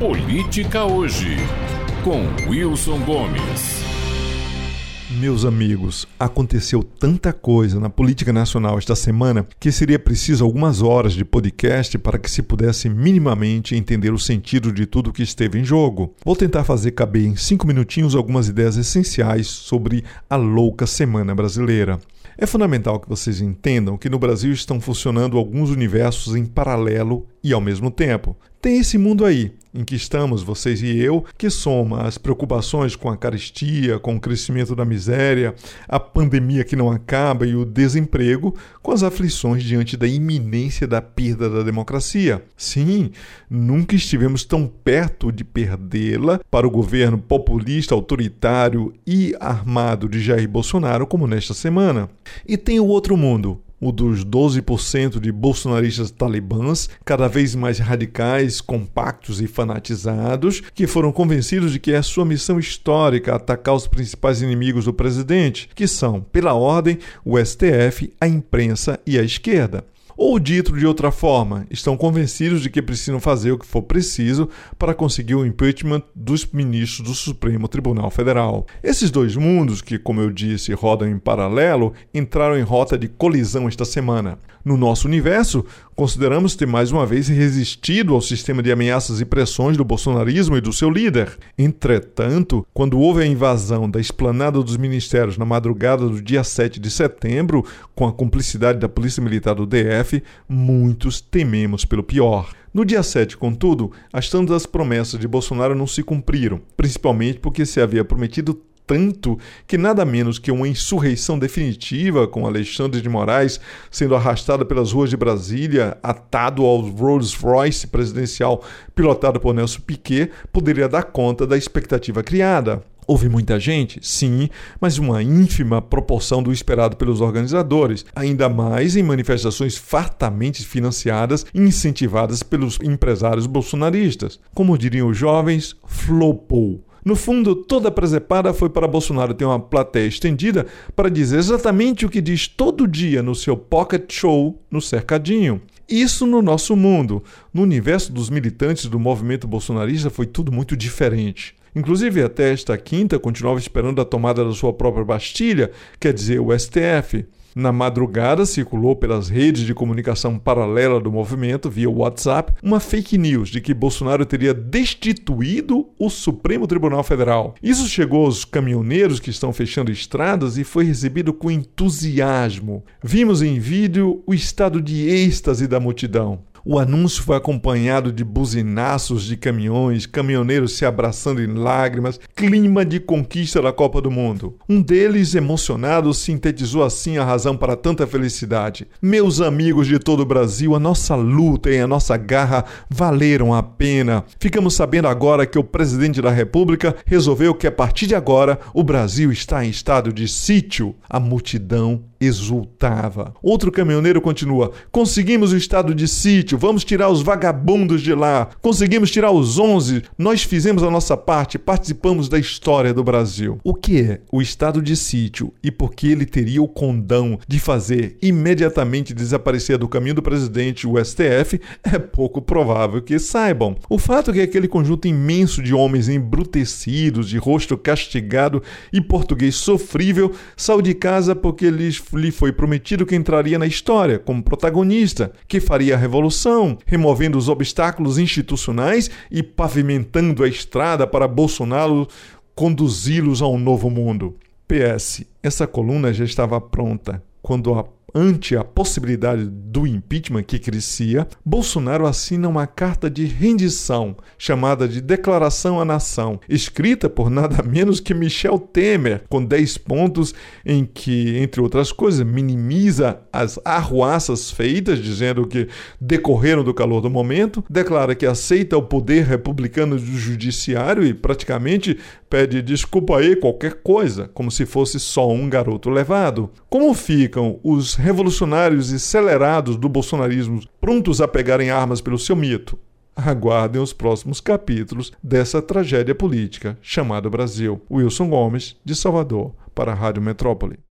Política Hoje, com Wilson Gomes. Meus amigos, aconteceu tanta coisa na política nacional esta semana que seria preciso algumas horas de podcast para que se pudesse minimamente entender o sentido de tudo que esteve em jogo. Vou tentar fazer caber em cinco minutinhos algumas ideias essenciais sobre a louca semana brasileira. É fundamental que vocês entendam que no Brasil estão funcionando alguns universos em paralelo e ao mesmo tempo. Tem esse mundo aí, em que estamos, vocês e eu, que soma as preocupações com a carestia, com o crescimento da miséria, a pandemia que não acaba e o desemprego, com as aflições diante da iminência da perda da democracia. Sim, nunca estivemos tão perto de perdê-la para o governo populista, autoritário e armado de Jair Bolsonaro como nesta semana. E tem o outro mundo, o dos 12% de bolsonaristas talibãs, cada vez mais radicais, compactos e fanatizados, que foram convencidos de que é sua missão histórica atacar os principais inimigos do presidente, que são, pela ordem, o STF, a imprensa e a esquerda. Ou dito de outra forma, estão convencidos de que precisam fazer o que for preciso para conseguir o impeachment dos ministros do Supremo Tribunal Federal. Esses dois mundos, que, como eu disse, rodam em paralelo, entraram em rota de colisão esta semana. No nosso universo, consideramos ter mais uma vez resistido ao sistema de ameaças e pressões do bolsonarismo e do seu líder. Entretanto, quando houve a invasão da esplanada dos ministérios na madrugada do dia 7 de setembro, com a cumplicidade da Polícia Militar do DF, muitos tememos pelo pior. No dia 7, contudo, as tantas promessas de Bolsonaro não se cumpriram, principalmente porque se havia prometido tanto que nada menos que uma insurreição definitiva, com Alexandre de Moraes sendo arrastado pelas ruas de Brasília, atado ao Rolls-Royce presidencial pilotado por Nelson Piquet, poderia dar conta da expectativa criada. Houve muita gente? Sim, mas uma ínfima proporção do esperado pelos organizadores, ainda mais em manifestações fartamente financiadas e incentivadas pelos empresários bolsonaristas. Como diriam os jovens, flopou. No fundo, toda a presepada foi para Bolsonaro ter uma plateia estendida para dizer exatamente o que diz todo dia no seu pocket show no Cercadinho. Isso no nosso mundo. No universo dos militantes do movimento bolsonarista foi tudo muito diferente. Inclusive, até esta quinta, continuava esperando a tomada da sua própria Bastilha, quer dizer, o STF. Na madrugada, circulou pelas redes de comunicação paralela do movimento, via WhatsApp, uma fake news de que Bolsonaro teria destituído o Supremo Tribunal Federal. Isso chegou aos caminhoneiros que estão fechando estradas e foi recebido com entusiasmo. Vimos em vídeo o estado de êxtase da multidão. O anúncio foi acompanhado de buzinaços de caminhões, caminhoneiros se abraçando em lágrimas, clima de conquista da Copa do Mundo. Um deles, emocionado, sintetizou assim a razão para tanta felicidade. Meus amigos de todo o Brasil, a nossa luta e a nossa garra valeram a pena. Ficamos sabendo agora que o presidente da República resolveu que a partir de agora o Brasil está em estado de sítio. A multidão exultava. Outro caminhoneiro continua: Conseguimos o estado de sítio, vamos tirar os vagabundos de lá. Conseguimos tirar os 11, nós fizemos a nossa parte, participamos da história do Brasil. O que é o estado de sítio e por que ele teria o condão de fazer imediatamente desaparecer do caminho do presidente o STF é pouco provável que saibam. O fato é que aquele conjunto imenso de homens embrutecidos, de rosto castigado e português sofrível saiu de casa porque lhes lhe foi prometido que entraria na história como protagonista, que faria a revolução, removendo os obstáculos institucionais e pavimentando a estrada para Bolsonaro conduzi-los a um novo mundo. PS, essa coluna já estava pronta quando a ante a possibilidade do impeachment que crescia, Bolsonaro assina uma carta de rendição chamada de Declaração à Nação, escrita por nada menos que Michel Temer, com 10 pontos em que, entre outras coisas, minimiza as arruaças feitas, dizendo que decorreram do calor do momento, declara que aceita o poder republicano do judiciário e praticamente pede desculpa aí qualquer coisa, como se fosse só um garoto levado. Como ficam os revolucionários e acelerados do bolsonarismo prontos a pegarem armas pelo seu mito? Aguardem os próximos capítulos dessa tragédia política chamada Brasil. Wilson Gomes, de Salvador, para a Rádio Metrópole.